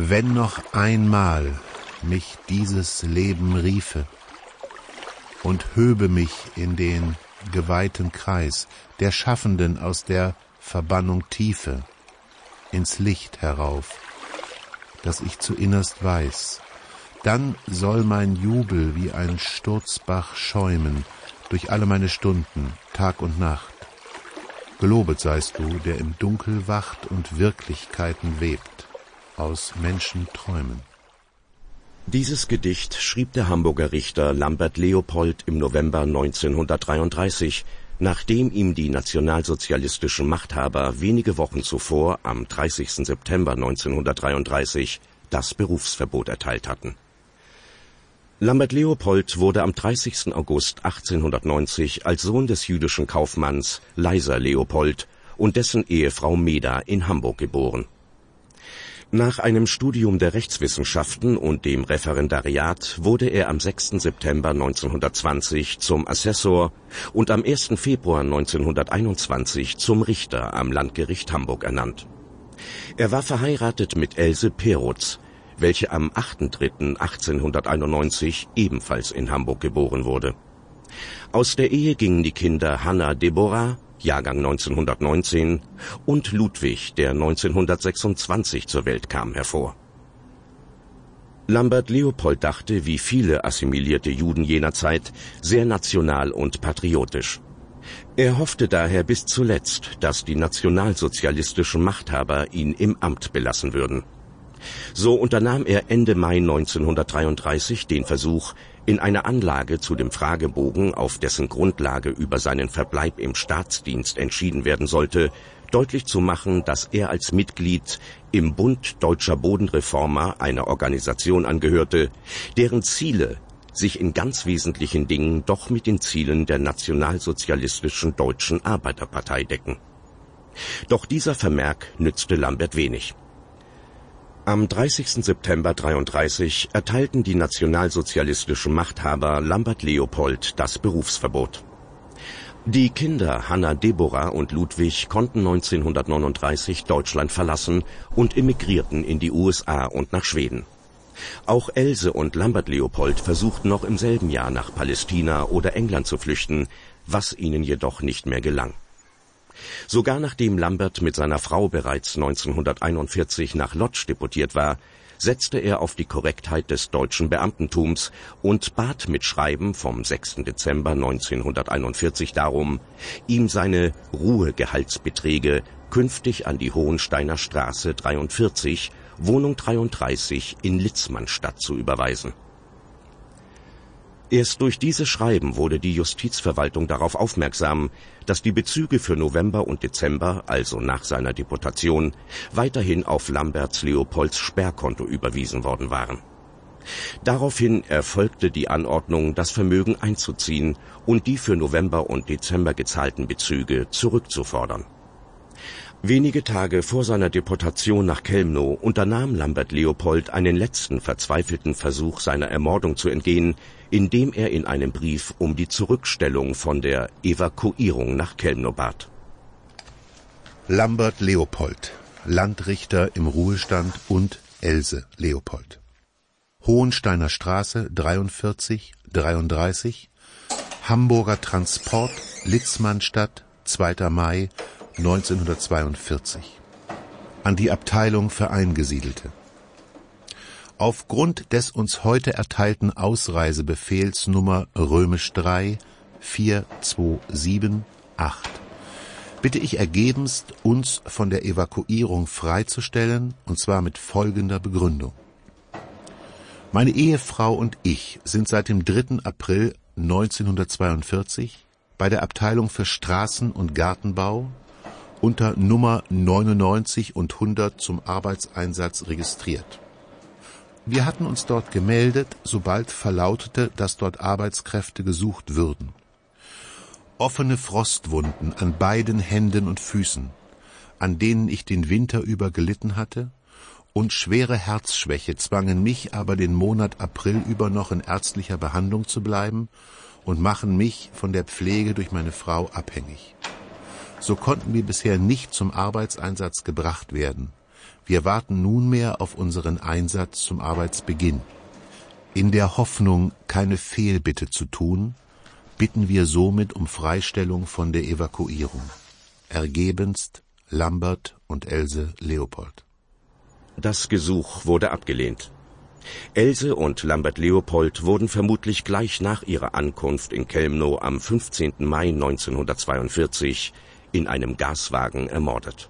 Wenn noch einmal mich dieses Leben riefe und höbe mich in den geweihten Kreis der Schaffenden aus der Verbannung Tiefe ins Licht herauf, das ich zu innerst weiß, dann soll mein Jubel wie ein Sturzbach schäumen durch alle meine Stunden, Tag und Nacht. Gelobet seist du, der im Dunkel wacht und Wirklichkeiten webt aus Menschenträumen. Dieses Gedicht schrieb der Hamburger Richter Lambert Leopold im November 1933, nachdem ihm die nationalsozialistischen Machthaber wenige Wochen zuvor, am 30. September 1933, das Berufsverbot erteilt hatten. Lambert Leopold wurde am 30. August 1890 als Sohn des jüdischen Kaufmanns Leiser Leopold und dessen Ehefrau Meda in Hamburg geboren nach einem Studium der Rechtswissenschaften und dem Referendariat wurde er am 6. September 1920 zum Assessor und am 1. Februar 1921 zum Richter am Landgericht Hamburg ernannt. Er war verheiratet mit Else Perutz, welche am 8.3.1891 ebenfalls in Hamburg geboren wurde. Aus der Ehe gingen die Kinder Hanna Deborah, Jahrgang 1919, und Ludwig, der 1926 zur Welt kam, hervor. Lambert Leopold dachte, wie viele assimilierte Juden jener Zeit, sehr national und patriotisch. Er hoffte daher bis zuletzt, dass die nationalsozialistischen Machthaber ihn im Amt belassen würden. So unternahm er Ende Mai 1933 den Versuch, in einer Anlage zu dem Fragebogen, auf dessen Grundlage über seinen Verbleib im Staatsdienst entschieden werden sollte, deutlich zu machen, dass er als Mitglied im Bund Deutscher Bodenreformer einer Organisation angehörte, deren Ziele sich in ganz wesentlichen Dingen doch mit den Zielen der nationalsozialistischen Deutschen Arbeiterpartei decken. Doch dieser Vermerk nützte Lambert wenig. Am 30. September 33 erteilten die nationalsozialistischen Machthaber Lambert Leopold das Berufsverbot. Die Kinder Hanna Deborah und Ludwig konnten 1939 Deutschland verlassen und emigrierten in die USA und nach Schweden. Auch Else und Lambert Leopold versuchten noch im selben Jahr nach Palästina oder England zu flüchten, was ihnen jedoch nicht mehr gelang. Sogar nachdem Lambert mit seiner Frau bereits 1941 nach Lodz deportiert war, setzte er auf die Korrektheit des deutschen Beamtentums und bat mit Schreiben vom 6. Dezember 1941 darum, ihm seine Ruhegehaltsbeträge künftig an die Hohensteiner Straße 43, Wohnung 33 in Litzmannstadt zu überweisen Erst durch diese Schreiben wurde die Justizverwaltung darauf aufmerksam, dass die Bezüge für November und Dezember, also nach seiner Deportation, weiterhin auf Lamberts Leopolds Sperrkonto überwiesen worden waren. Daraufhin erfolgte die Anordnung, das Vermögen einzuziehen und die für November und Dezember gezahlten Bezüge zurückzufordern Wenige Tage vor seiner Deportation nach Kelmno unternahm Lambert Leopold einen letzten verzweifelten Versuch, seiner Ermordung zu entgehen, indem er in einem Brief um die Zurückstellung von der Evakuierung nach Kelmno bat. Lambert Leopold, Landrichter im Ruhestand und Else Leopold. Hohensteiner Straße 43 33 Hamburger Transport Litzmannstadt 2. Mai 1942 an die Abteilung für Eingesiedelte. Aufgrund des uns heute erteilten Ausreisebefehls Nummer römisch 3 4278 bitte ich ergebenst, uns von der Evakuierung freizustellen, und zwar mit folgender Begründung. Meine Ehefrau und ich sind seit dem 3. April 1942 bei der Abteilung für Straßen- und Gartenbau unter Nummer 99 und 100 zum Arbeitseinsatz registriert. Wir hatten uns dort gemeldet, sobald verlautete, dass dort Arbeitskräfte gesucht würden. Offene Frostwunden an beiden Händen und Füßen, an denen ich den Winter über gelitten hatte, und schwere Herzschwäche zwangen mich aber den Monat April über noch in ärztlicher Behandlung zu bleiben und machen mich von der Pflege durch meine Frau abhängig. So konnten wir bisher nicht zum Arbeitseinsatz gebracht werden. Wir warten nunmehr auf unseren Einsatz zum Arbeitsbeginn. In der Hoffnung, keine Fehlbitte zu tun, bitten wir somit um Freistellung von der Evakuierung. Ergebenst Lambert und Else Leopold. Das Gesuch wurde abgelehnt. Else und Lambert Leopold wurden vermutlich gleich nach ihrer Ankunft in Kelmno am 15. Mai 1942 in einem Gaswagen ermordet